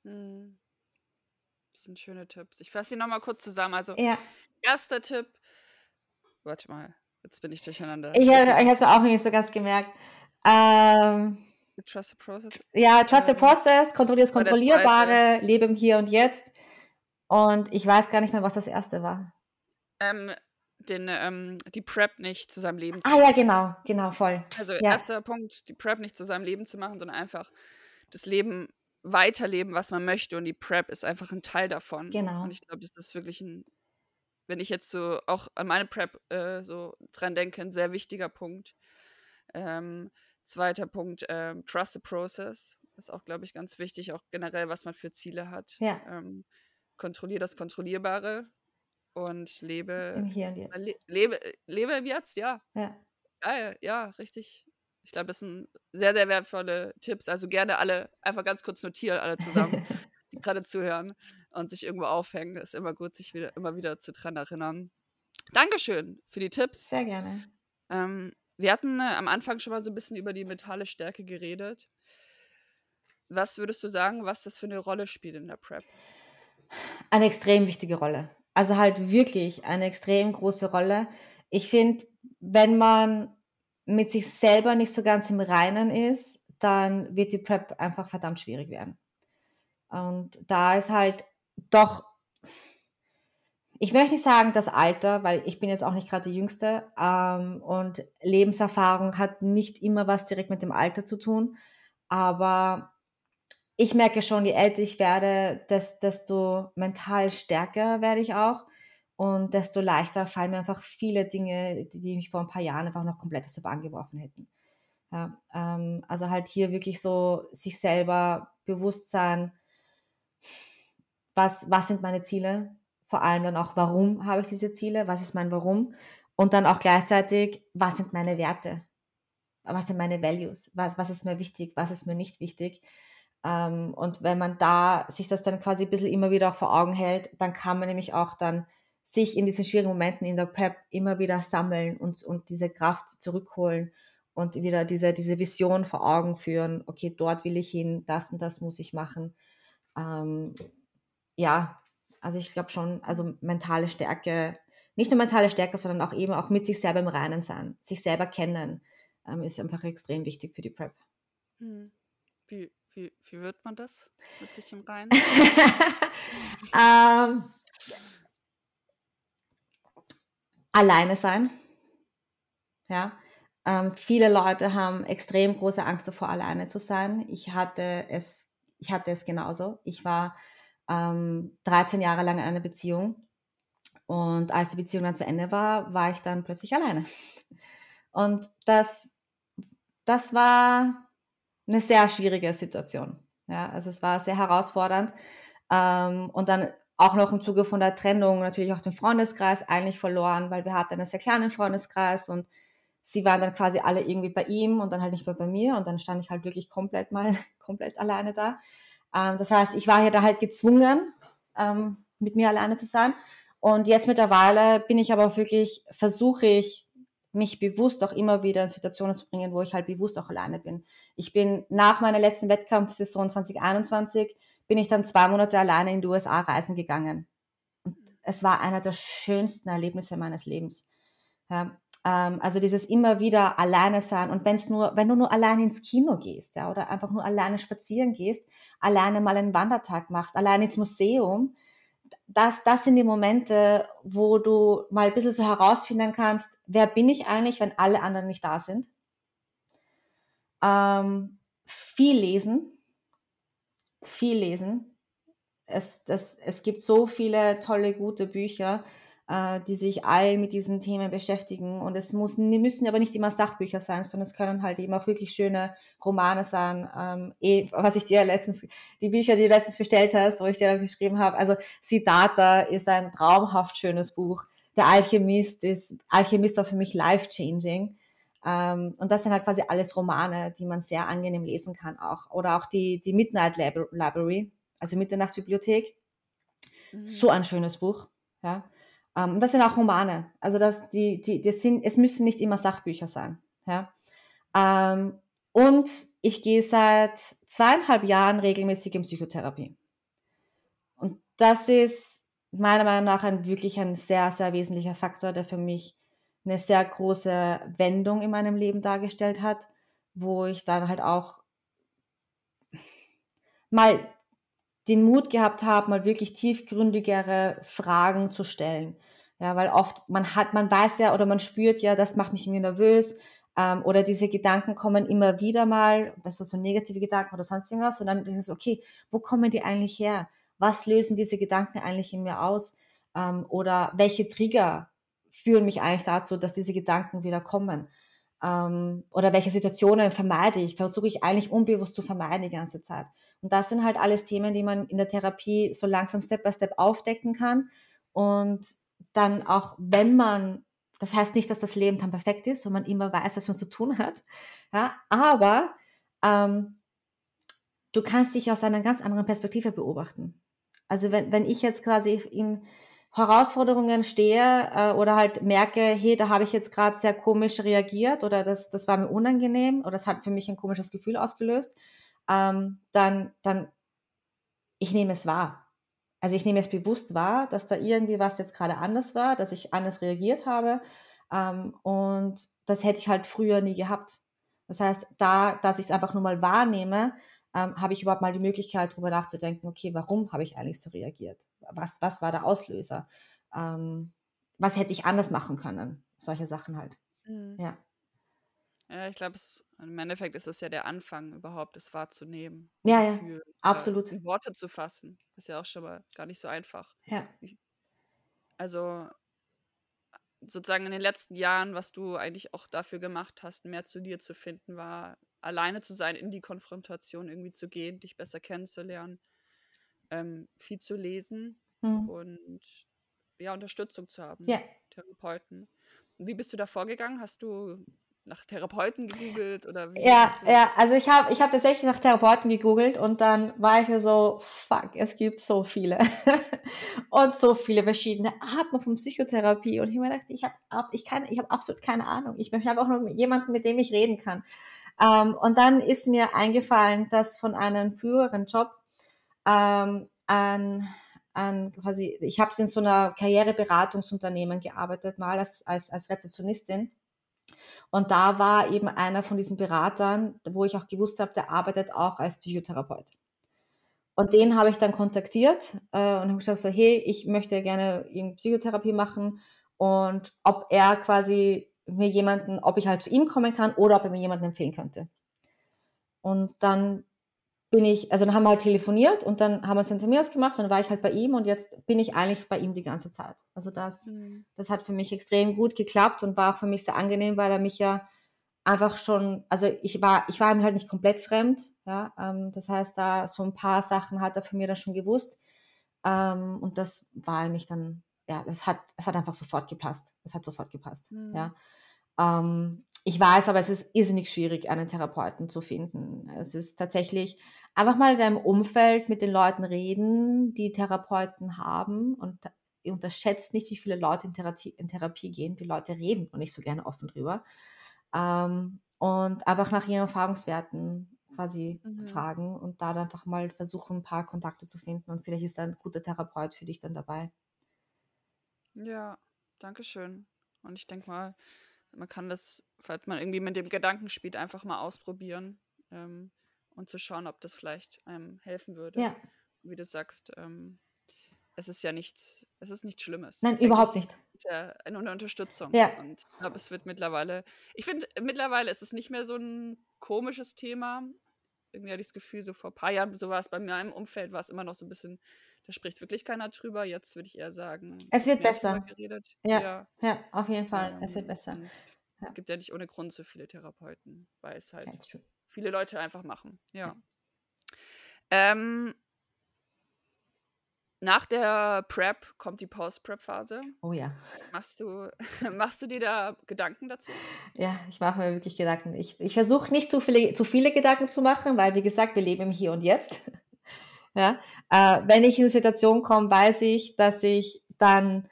Speaker 1: Mhm. Das sind schöne Tipps. Ich fasse sie nochmal kurz zusammen. Also,
Speaker 2: ja.
Speaker 1: erster Tipp. Warte mal, jetzt bin ich durcheinander.
Speaker 2: Ich, ich habe es auch nicht so ganz gemerkt. Ähm,
Speaker 1: Trust the Process.
Speaker 2: Ja, Trust the ähm, Process, kontrolliert das Kontrollierbare, lebe im Hier und Jetzt. Und ich weiß gar nicht mehr, was das erste war.
Speaker 1: Ähm, den, ähm, die Prep nicht zu seinem Leben
Speaker 2: zu machen. Ah ja, genau, genau, voll.
Speaker 1: Also
Speaker 2: ja.
Speaker 1: erster Punkt, die Prep nicht zu seinem Leben zu machen, sondern einfach das Leben weiterleben, was man möchte. Und die Prep ist einfach ein Teil davon.
Speaker 2: Genau.
Speaker 1: Und ich glaube, das ist wirklich ein, wenn ich jetzt so auch an meine Prep äh, so dran denke, ein sehr wichtiger Punkt. Ähm, Zweiter Punkt, ähm, Trust the Process. Ist auch, glaube ich, ganz wichtig, auch generell, was man für Ziele hat.
Speaker 2: Ja.
Speaker 1: Ähm, kontrolliere das Kontrollierbare und lebe.
Speaker 2: Im Hier und Jetzt.
Speaker 1: Le lebe, lebe im Jetzt, ja.
Speaker 2: Ja.
Speaker 1: Geil, ja, richtig. Ich glaube, das sind sehr, sehr wertvolle Tipps. Also gerne alle einfach ganz kurz notieren, alle zusammen, die gerade zuhören und sich irgendwo aufhängen. Ist immer gut, sich wieder, immer wieder zu dran erinnern. Dankeschön für die Tipps.
Speaker 2: Sehr gerne.
Speaker 1: Ähm, wir hatten äh, am Anfang schon mal so ein bisschen über die mentale Stärke geredet. Was würdest du sagen, was das für eine Rolle spielt in der Prep?
Speaker 2: Eine extrem wichtige Rolle. Also halt wirklich eine extrem große Rolle. Ich finde, wenn man mit sich selber nicht so ganz im Reinen ist, dann wird die Prep einfach verdammt schwierig werden. Und da ist halt doch ich möchte nicht sagen das Alter, weil ich bin jetzt auch nicht gerade die Jüngste ähm, und Lebenserfahrung hat nicht immer was direkt mit dem Alter zu tun, aber ich merke schon, je älter ich werde, desto mental stärker werde ich auch Und desto leichter fallen mir einfach viele Dinge, die, die mich vor ein paar Jahren einfach noch komplett aus der Bahn geworfen hätten. Ja, ähm, also halt hier wirklich so sich selber bewusst sein, was, was sind meine Ziele, vor allem dann auch, warum habe ich diese Ziele, was ist mein Warum? Und dann auch gleichzeitig, was sind meine Werte, was sind meine Values, was, was ist mir wichtig, was ist mir nicht wichtig. Ähm, und wenn man da sich das dann quasi ein bisschen immer wieder auch vor Augen hält, dann kann man nämlich auch dann sich in diesen schwierigen Momenten in der Prep immer wieder sammeln und, und diese Kraft zurückholen und wieder diese, diese Vision vor Augen führen, okay, dort will ich hin, das und das muss ich machen. Ähm, ja, also ich glaube schon, also mentale Stärke, nicht nur mentale Stärke, sondern auch eben auch mit sich selber im Reinen sein, sich selber kennen, ähm, ist einfach extrem wichtig für die Prep.
Speaker 1: Hm. Wie, wie, wie wird man das mit sich im Reinen?
Speaker 2: ähm, alleine sein. Ja. Ähm, viele Leute haben extrem große Angst davor, alleine zu sein. Ich hatte es, ich hatte es genauso. Ich war ähm, 13 Jahre lang in einer Beziehung und als die Beziehung dann zu Ende war, war ich dann plötzlich alleine. Und das, das war eine sehr schwierige Situation. Ja, also es war sehr herausfordernd. Ähm, und dann auch noch im Zuge von der Trennung natürlich auch den Freundeskreis eigentlich verloren, weil wir hatten einen sehr kleinen Freundeskreis und sie waren dann quasi alle irgendwie bei ihm und dann halt nicht mehr bei mir und dann stand ich halt wirklich komplett mal komplett alleine da. Ähm, das heißt, ich war ja da halt gezwungen, ähm, mit mir alleine zu sein. Und jetzt mittlerweile bin ich aber wirklich, versuche ich, mich bewusst auch immer wieder in Situationen zu bringen, wo ich halt bewusst auch alleine bin. Ich bin nach meiner letzten Wettkampfsaison 2021 bin ich dann zwei Monate alleine in die USA reisen gegangen. Und es war einer der schönsten Erlebnisse meines Lebens. Ja, ähm, also dieses immer wieder alleine sein und wenn's nur, wenn du nur alleine ins Kino gehst, ja, oder einfach nur alleine spazieren gehst, alleine mal einen Wandertag machst, alleine ins Museum, das, das sind die Momente, wo du mal ein bisschen so herausfinden kannst, wer bin ich eigentlich, wenn alle anderen nicht da sind. Ähm, viel lesen, viel lesen. Es, das, es gibt so viele tolle, gute Bücher, äh, die sich all mit diesen Themen beschäftigen. Und es muss, müssen aber nicht immer Sachbücher sein, sondern es können halt eben auch wirklich schöne Romane sein. Ähm, eh, was ich dir letztens, die Bücher, die du letztens bestellt hast, wo ich dir dann geschrieben habe. Also Siddhartha ist ein traumhaft schönes Buch. Der Alchemist ist, Alchemist war für mich life-changing. Ähm, und das sind halt quasi alles Romane, die man sehr angenehm lesen kann auch. Oder auch die, die Midnight Library, also Mitternachtsbibliothek. Mhm. So ein schönes Buch. Ja. Ähm, und das sind auch Romane. Also das, die, die, das sind, es müssen nicht immer Sachbücher sein. Ja. Ähm, und ich gehe seit zweieinhalb Jahren regelmäßig in Psychotherapie. Und das ist meiner Meinung nach ein wirklich ein sehr, sehr wesentlicher Faktor, der für mich eine sehr große Wendung in meinem Leben dargestellt hat, wo ich dann halt auch mal den Mut gehabt habe, mal wirklich tiefgründigere Fragen zu stellen. Ja, weil oft man hat, man weiß ja oder man spürt ja, das macht mich irgendwie nervös ähm, oder diese Gedanken kommen immer wieder mal, was ist so negative Gedanken oder sonst irgendwas und dann ich so, okay, wo kommen die eigentlich her? Was lösen diese Gedanken eigentlich in mir aus? Ähm, oder welche Trigger führen mich eigentlich dazu, dass diese Gedanken wieder kommen? Ähm, oder welche Situationen vermeide ich? Versuche ich eigentlich unbewusst zu vermeiden die ganze Zeit? Und das sind halt alles Themen, die man in der Therapie so langsam Step by Step aufdecken kann. Und dann auch, wenn man, das heißt nicht, dass das Leben dann perfekt ist und man immer weiß, was man zu tun hat, ja, aber ähm, du kannst dich aus einer ganz anderen Perspektive beobachten. Also wenn, wenn ich jetzt quasi in Herausforderungen stehe äh, oder halt merke, hey, da habe ich jetzt gerade sehr komisch reagiert oder das, das war mir unangenehm oder das hat für mich ein komisches Gefühl ausgelöst, ähm, dann, dann ich nehme es wahr. Also ich nehme es bewusst wahr, dass da irgendwie was jetzt gerade anders war, dass ich anders reagiert habe ähm, und das hätte ich halt früher nie gehabt. Das heißt, da, dass ich es einfach nur mal wahrnehme, ähm, habe ich überhaupt mal die Möglichkeit, darüber nachzudenken, okay, warum habe ich eigentlich so reagiert? Was, was war der Auslöser? Ähm, was hätte ich anders machen können? Solche Sachen halt. Mhm. Ja.
Speaker 1: Ja, ich glaube, im Endeffekt ist es ja der Anfang überhaupt, es wahrzunehmen.
Speaker 2: Ja, ja, absolut.
Speaker 1: In Worte zu fassen. Ist ja auch schon mal gar nicht so einfach.
Speaker 2: Ja.
Speaker 1: Also sozusagen in den letzten Jahren, was du eigentlich auch dafür gemacht hast, mehr zu dir zu finden, war alleine zu sein, in die Konfrontation irgendwie zu gehen, dich besser kennenzulernen, ähm, viel zu lesen mhm. und ja, Unterstützung zu haben,
Speaker 2: ja.
Speaker 1: Therapeuten. Und wie bist du da vorgegangen? Hast du nach Therapeuten gegoogelt oder?
Speaker 2: Ja, ja, also ich habe ich hab tatsächlich nach Therapeuten gegoogelt und dann war ich mir so, fuck, es gibt so viele und so viele verschiedene Arten von Psychotherapie und ich mir dachte, ich habe ich kann, ich habe absolut keine Ahnung. Ich, ich habe auch noch jemanden, mit dem ich reden kann. Ähm, und dann ist mir eingefallen, dass von einem früheren Job ähm, an an quasi, ich habe in so einer Karriereberatungsunternehmen gearbeitet, mal als, als, als Rezeptionistin. Und da war eben einer von diesen Beratern, wo ich auch gewusst habe, der arbeitet auch als Psychotherapeut. Und den habe ich dann kontaktiert äh, und habe gesagt so, hey, ich möchte gerne Psychotherapie machen und ob er quasi mir jemanden, ob ich halt zu ihm kommen kann oder ob er mir jemanden empfehlen könnte. Und dann bin ich, also dann haben wir halt telefoniert und dann haben wir uns einen Termin ausgemacht und dann war ich halt bei ihm und jetzt bin ich eigentlich bei ihm die ganze Zeit. Also das, mhm. das hat für mich extrem gut geklappt und war für mich sehr angenehm, weil er mich ja einfach schon, also ich war, ich war ihm halt nicht komplett fremd, ja, ähm, das heißt, da so ein paar Sachen hat er für mir dann schon gewusst ähm, und das war eigentlich dann, ja, das hat, es hat einfach sofort gepasst, es hat sofort gepasst, mhm. ja. Ähm, ich weiß aber, es ist irrsinnig schwierig, einen Therapeuten zu finden. Es ist tatsächlich einfach mal in deinem Umfeld mit den Leuten reden, die Therapeuten haben und ihr unterschätzt nicht, wie viele Leute in Therapie, in Therapie gehen. Die Leute reden und nicht so gerne offen drüber. Ähm, und einfach nach ihren Erfahrungswerten quasi mhm. fragen und da dann einfach mal versuchen, ein paar Kontakte zu finden und vielleicht ist ein guter Therapeut für dich dann dabei.
Speaker 1: Ja, danke schön. Und ich denke mal, man kann das, falls man irgendwie mit dem Gedanken spielt, einfach mal ausprobieren ähm, und zu schauen, ob das vielleicht einem helfen würde.
Speaker 2: Ja.
Speaker 1: Wie du sagst, ähm, es ist ja nichts, es ist nichts Schlimmes.
Speaker 2: Nein, überhaupt nicht.
Speaker 1: Es ist ja eine Unterstützung.
Speaker 2: Ja.
Speaker 1: Und ich glaube, es wird mittlerweile, ich finde, mittlerweile ist es nicht mehr so ein komisches Thema. Irgendwie hatte ich das Gefühl, so vor ein paar Jahren, so war es bei mir im Umfeld, war es immer noch so ein bisschen da spricht wirklich keiner drüber. Jetzt würde ich eher sagen,
Speaker 2: es wird besser. Ja, ja, ja, auf jeden Fall. Ähm, es wird besser.
Speaker 1: Ja. Es gibt ja nicht ohne Grund so viele Therapeuten, weil es halt viele Leute einfach machen. Ja. Ähm, nach der Prep kommt die Post-Prep-Phase.
Speaker 2: Oh ja.
Speaker 1: Machst du, machst du dir da Gedanken dazu?
Speaker 2: Ja, ich mache mir wirklich Gedanken. Ich, ich versuche nicht zu viele, zu viele Gedanken zu machen, weil, wie gesagt, wir leben im Hier und Jetzt. Ja? Äh, wenn ich in eine Situation komme, weiß ich, dass ich dann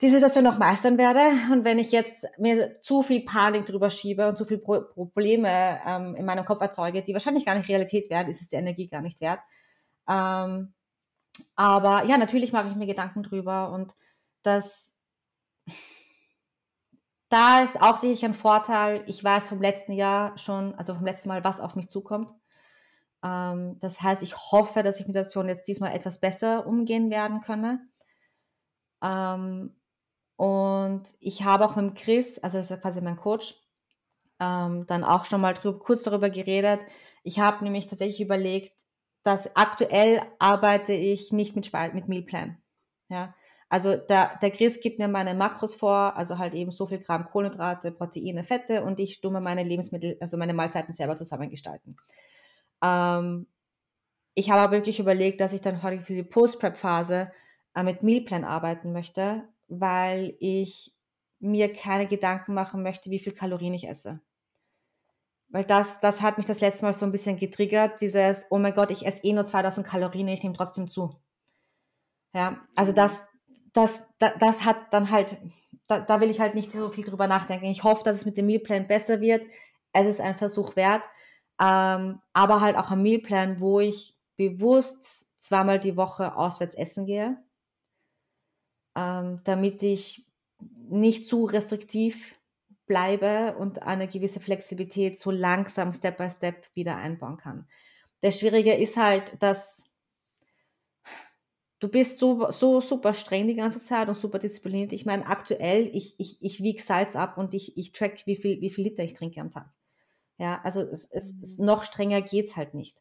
Speaker 2: die Situation noch meistern werde. Und wenn ich jetzt mir zu viel Panik drüber schiebe und zu viel Pro Probleme ähm, in meinem Kopf erzeuge, die wahrscheinlich gar nicht Realität werden, ist es die Energie gar nicht wert. Ähm, aber ja, natürlich mache ich mir Gedanken drüber und das, da ist auch sicherlich ein Vorteil. Ich weiß vom letzten Jahr schon, also vom letzten Mal, was auf mich zukommt. Ähm, das heißt, ich hoffe, dass ich mit der Situation jetzt diesmal etwas besser umgehen werden könne. Ähm, und ich habe auch mit Chris, also das ist quasi mein Coach, ähm, dann auch schon mal drüber, kurz darüber geredet. Ich habe nämlich tatsächlich überlegt, dass aktuell arbeite ich nicht mit, mit Mealplan. Ja, also der, der Chris gibt mir meine Makros vor, also halt eben so viel Gramm Kohlenhydrate, Proteine, Fette und ich stumme meine Lebensmittel, also meine Mahlzeiten selber zusammengestalten. Ähm, ich habe aber wirklich überlegt, dass ich dann heute für die Post-Prep-Phase äh, mit Mealplan arbeiten möchte, weil ich mir keine Gedanken machen möchte, wie viel Kalorien ich esse. Weil das, das hat mich das letzte Mal so ein bisschen getriggert, dieses, oh mein Gott, ich esse eh nur 2000 Kalorien, ich nehme trotzdem zu. Ja, also das, das, das, das hat dann halt, da, da will ich halt nicht so viel drüber nachdenken. Ich hoffe, dass es mit dem Mealplan besser wird. Es ist ein Versuch wert. Ähm, aber halt auch ein Mealplan, wo ich bewusst zweimal die Woche auswärts essen gehe, ähm, damit ich nicht zu restriktiv bleibe und eine gewisse Flexibilität so langsam Step by Step wieder einbauen kann. Der Schwierige ist halt, dass du bist so, so super streng die ganze Zeit und super diszipliniert. Ich meine, aktuell, ich, ich, ich wiege Salz ab und ich, ich track, wie viel, wie viel Liter ich trinke am Tag. Ja, also es, es, es mhm. noch strenger geht's halt nicht.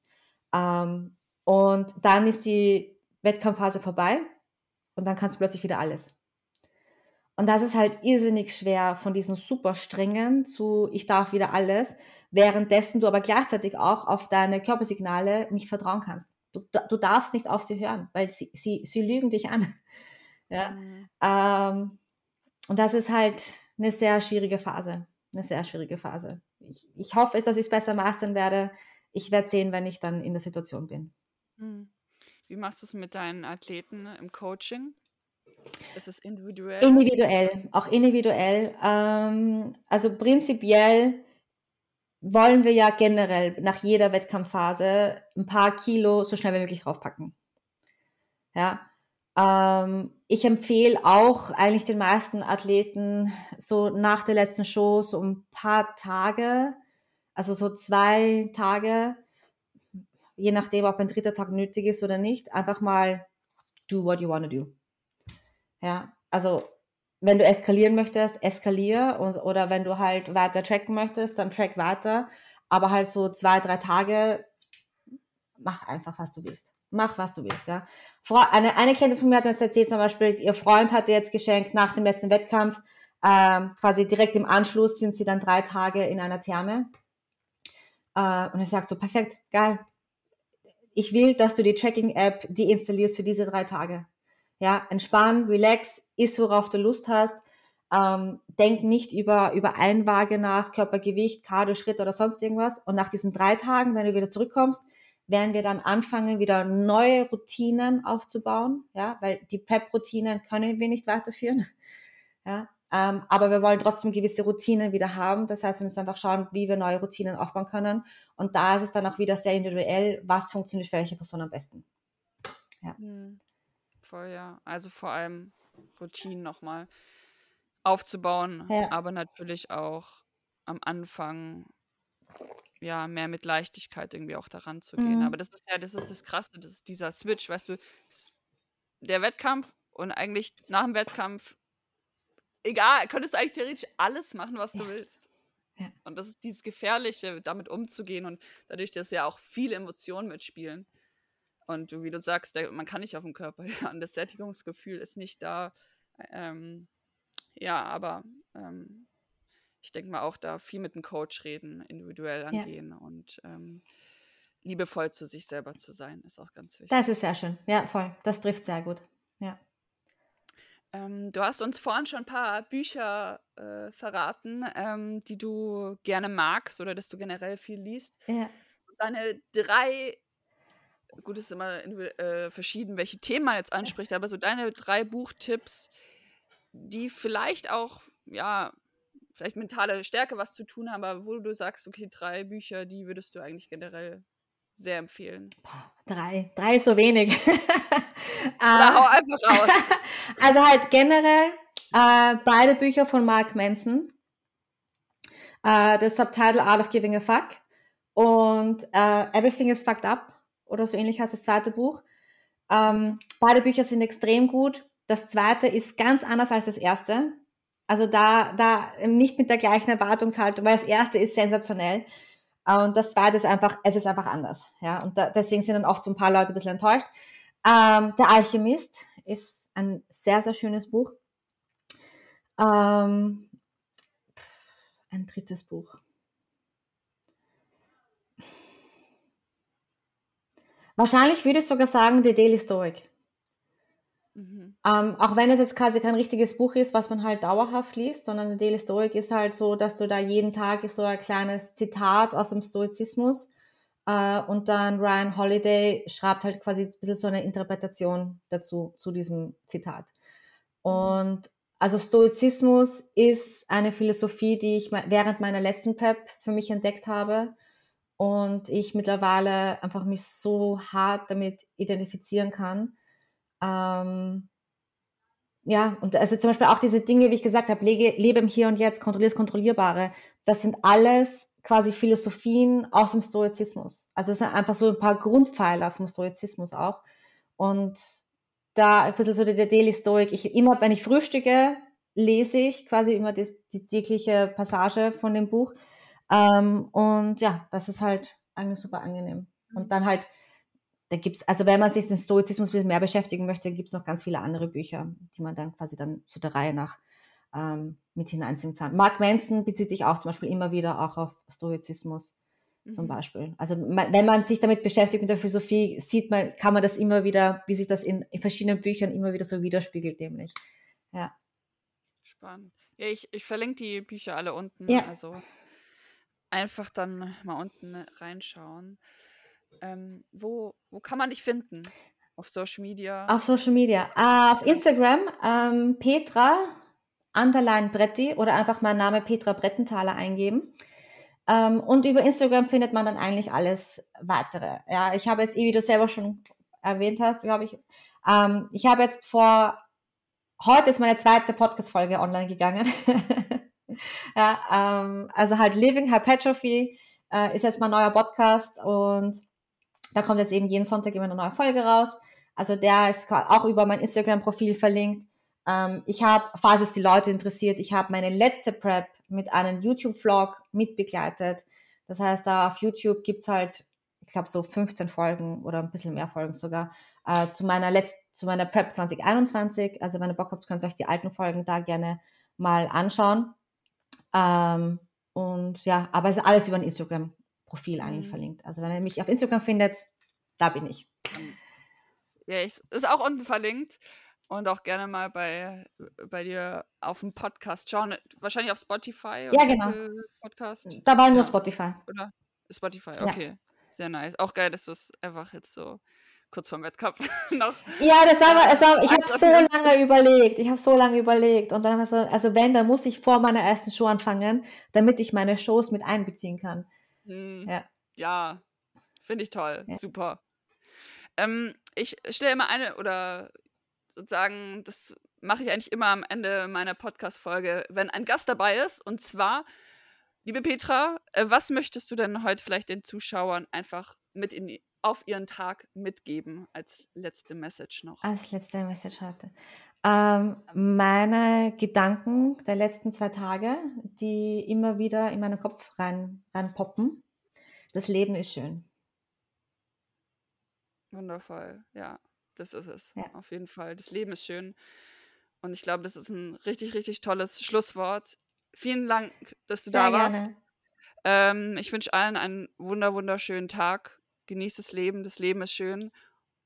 Speaker 2: Ähm, und dann ist die Wettkampfphase vorbei und dann kannst du plötzlich wieder alles. Und das ist halt irrsinnig schwer von diesen super strengen zu ich darf wieder alles, währenddessen du aber gleichzeitig auch auf deine Körpersignale nicht vertrauen kannst. Du, du darfst nicht auf sie hören, weil sie, sie, sie lügen dich an. Ja? Mhm. Ähm, und das ist halt eine sehr schwierige Phase. Eine sehr schwierige Phase. Ich, ich hoffe, dass ich es besser mastern werde. Ich werde sehen, wenn ich dann in der Situation bin.
Speaker 1: Mhm. Wie machst du es mit deinen Athleten im Coaching? Ist es individuell?
Speaker 2: Individuell, auch individuell. Ähm, also prinzipiell wollen wir ja generell nach jeder Wettkampfphase ein paar Kilo so schnell wie möglich draufpacken. Ja. Ähm, ich empfehle auch eigentlich den meisten Athleten so nach der letzten Show so ein paar Tage, also so zwei Tage, je nachdem, ob ein dritter Tag nötig ist oder nicht, einfach mal do what you want to do. Ja, also wenn du eskalieren möchtest, eskalier und, oder wenn du halt weiter tracken möchtest, dann track weiter. Aber halt so zwei, drei Tage, mach einfach, was du willst. Mach, was du willst, ja. Eine, eine Klientin von mir hat uns erzählt, zum Beispiel, ihr Freund hat ihr jetzt geschenkt nach dem letzten Wettkampf, ähm, quasi direkt im Anschluss sind sie dann drei Tage in einer Therme. Äh, und ich sag so, perfekt, geil. Ich will, dass du die Tracking-App deinstallierst für diese drei Tage. Ja, entspann, relax, iss, worauf du Lust hast. Ähm, denk nicht über, über Einwaage nach, Körpergewicht, Cardio, Schritt oder sonst irgendwas. Und nach diesen drei Tagen, wenn du wieder zurückkommst, werden wir dann anfangen, wieder neue Routinen aufzubauen. Ja, weil die Prep-Routinen können wir nicht weiterführen. Ja, ähm, aber wir wollen trotzdem gewisse Routinen wieder haben. Das heißt, wir müssen einfach schauen, wie wir neue Routinen aufbauen können. Und da ist es dann auch wieder sehr individuell, was funktioniert für welche Person am besten.
Speaker 1: Ja. Mhm voll, ja. Also vor allem Routinen nochmal aufzubauen, ja. aber natürlich auch am Anfang ja mehr mit Leichtigkeit irgendwie auch daran zu gehen. Mhm. Aber das ist ja, das ist das Krasse, das ist dieser Switch, weißt du, der Wettkampf und eigentlich nach dem Wettkampf, egal, könntest du eigentlich theoretisch alles machen, was ja. du willst. Ja. Und das ist dieses Gefährliche, damit umzugehen und dadurch, dass ja auch viele Emotionen mitspielen. Und wie du sagst, der, man kann nicht auf den Körper hören. Das Sättigungsgefühl ist nicht da. Ähm, ja, aber ähm, ich denke mal auch da viel mit dem Coach reden, individuell angehen ja. und ähm, liebevoll zu sich selber zu sein, ist auch ganz wichtig.
Speaker 2: Das ist sehr schön. Ja, voll. Das trifft sehr gut. Ja.
Speaker 1: Ähm, du hast uns vorhin schon ein paar Bücher äh, verraten, ähm, die du gerne magst oder dass du generell viel liest. Ja. Deine drei gut, es ist immer äh, verschieden, welche Themen man jetzt anspricht, aber so deine drei Buchtipps, die vielleicht auch, ja, vielleicht mentale Stärke was zu tun haben, aber wo du sagst, okay, drei Bücher, die würdest du eigentlich generell sehr empfehlen.
Speaker 2: Drei, drei ist so wenig.
Speaker 1: Oder hau einfach raus.
Speaker 2: also halt generell äh, beide Bücher von Mark Manson. Äh, das Subtitle Art of Giving a Fuck und äh, Everything is Fucked Up oder so ähnlich heißt das zweite Buch. Ähm, beide Bücher sind extrem gut. Das zweite ist ganz anders als das erste. Also da, da nicht mit der gleichen Erwartungshaltung, weil das erste ist sensationell. Und das zweite ist einfach, es ist einfach anders. Ja, und da, deswegen sind dann oft so ein paar Leute ein bisschen enttäuscht. Ähm, der Alchemist ist ein sehr, sehr schönes Buch. Ähm, ein drittes Buch. Wahrscheinlich würde ich sogar sagen, The Daily Stoic. Mhm. Ähm, auch wenn es jetzt quasi kein richtiges Buch ist, was man halt dauerhaft liest, sondern Daily Stoic ist halt so, dass du da jeden Tag so ein kleines Zitat aus dem Stoizismus äh, und dann Ryan Holiday schreibt halt quasi ein bisschen so eine Interpretation dazu, zu diesem Zitat. Und also Stoizismus ist eine Philosophie, die ich während meiner letzten Prep für mich entdeckt habe und ich mittlerweile einfach mich so hart damit identifizieren kann. Ähm, ja, und also zum Beispiel auch diese Dinge, wie ich gesagt habe, lege, lebe im Hier und Jetzt, kontrolliere das Kontrollierbare. Das sind alles quasi Philosophien aus dem Stoizismus. Also es sind einfach so ein paar Grundpfeiler vom Stoizismus auch. Und da ein bisschen so der Daily Stoic, ich immer, wenn ich frühstücke, lese ich quasi immer die, die tägliche Passage von dem Buch ähm, und ja, das ist halt eigentlich super angenehm. Und mhm. dann halt, da gibt's, also wenn man sich den Stoizismus ein bisschen mehr beschäftigen möchte, gibt's noch ganz viele andere Bücher, die man dann quasi dann zu der Reihe nach ähm, mit hineinziehen kann. Mark Manson bezieht sich auch zum Beispiel immer wieder auch auf Stoizismus zum mhm. Beispiel. Also wenn man sich damit beschäftigt mit der Philosophie, sieht man, kann man das immer wieder, wie sich das in, in verschiedenen Büchern immer wieder so widerspiegelt, nämlich. Ja.
Speaker 1: Spannend. Ja, ich, ich verlinke die Bücher alle unten. Ja. Also einfach dann mal unten reinschauen. Ähm, wo, wo kann man dich finden? Auf Social Media?
Speaker 2: Auf Social Media. Uh, auf Instagram ähm, Petra Underline Bretti oder einfach mein Name Petra Brettenthaler eingeben. Ähm, und über Instagram findet man dann eigentlich alles weitere. Ja, ich habe jetzt, wie du selber schon erwähnt hast, glaube ich, ähm, ich habe jetzt vor, heute ist meine zweite Podcast-Folge online gegangen. ja, ähm, also halt Living Hypertrophy äh, ist jetzt mein neuer Podcast und da kommt jetzt eben jeden Sonntag immer eine neue Folge raus. Also der ist auch über mein Instagram-Profil verlinkt. Ähm, ich habe, falls es die Leute interessiert, ich habe meine letzte Prep mit einem YouTube-Vlog mitbegleitet. Das heißt, da auf YouTube gibt's halt, ich glaube, so 15 Folgen oder ein bisschen mehr Folgen sogar äh, zu meiner letzten, zu meiner Prep 2021. Also wenn ihr Bock habt, könnt ihr euch die alten Folgen da gerne mal anschauen. Ähm, und ja, aber es ist alles über ein Instagram-Profil eigentlich mhm. verlinkt. Also wenn ihr mich auf Instagram findet, da bin ich.
Speaker 1: Ja, ich, ist auch unten verlinkt. Und auch gerne mal bei, bei dir auf dem Podcast schauen. Wahrscheinlich auf Spotify
Speaker 2: oder ja, genau. Podcast. Da war nur ja. Spotify.
Speaker 1: Oder? Spotify, okay. Ja. Sehr nice. Auch geil, dass du es einfach jetzt so kurz vorm Wettkampf noch.
Speaker 2: Ja, das war, war ich habe so lange überlegt. Ich habe so lange überlegt. Und dann haben wir so, also wenn, dann muss ich vor meiner ersten Show anfangen, damit ich meine Shows mit einbeziehen kann.
Speaker 1: Hm. Ja. Ja, finde ich toll. Ja. Super. Ähm, ich stelle immer eine oder sozusagen, das mache ich eigentlich immer am Ende meiner Podcast-Folge, wenn ein Gast dabei ist. Und zwar, liebe Petra, äh, was möchtest du denn heute vielleicht den Zuschauern einfach mit in auf ihren Tag mitgeben als letzte Message noch?
Speaker 2: Als letzte Message heute. Ähm, meine Gedanken der letzten zwei Tage, die immer wieder in meinen Kopf rein, reinpoppen. Das Leben ist schön.
Speaker 1: Wundervoll, ja. Das ist es. Ja. Auf jeden Fall. Das Leben ist schön. Und ich glaube, das ist ein richtig, richtig tolles Schlusswort. Vielen Dank, dass du Sehr da warst. Ähm, ich wünsche allen einen wunder, wunderschönen Tag. Genießt das Leben. Das Leben ist schön.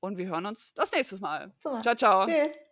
Speaker 1: Und wir hören uns das nächste Mal. So. Ciao, ciao. Tschüss.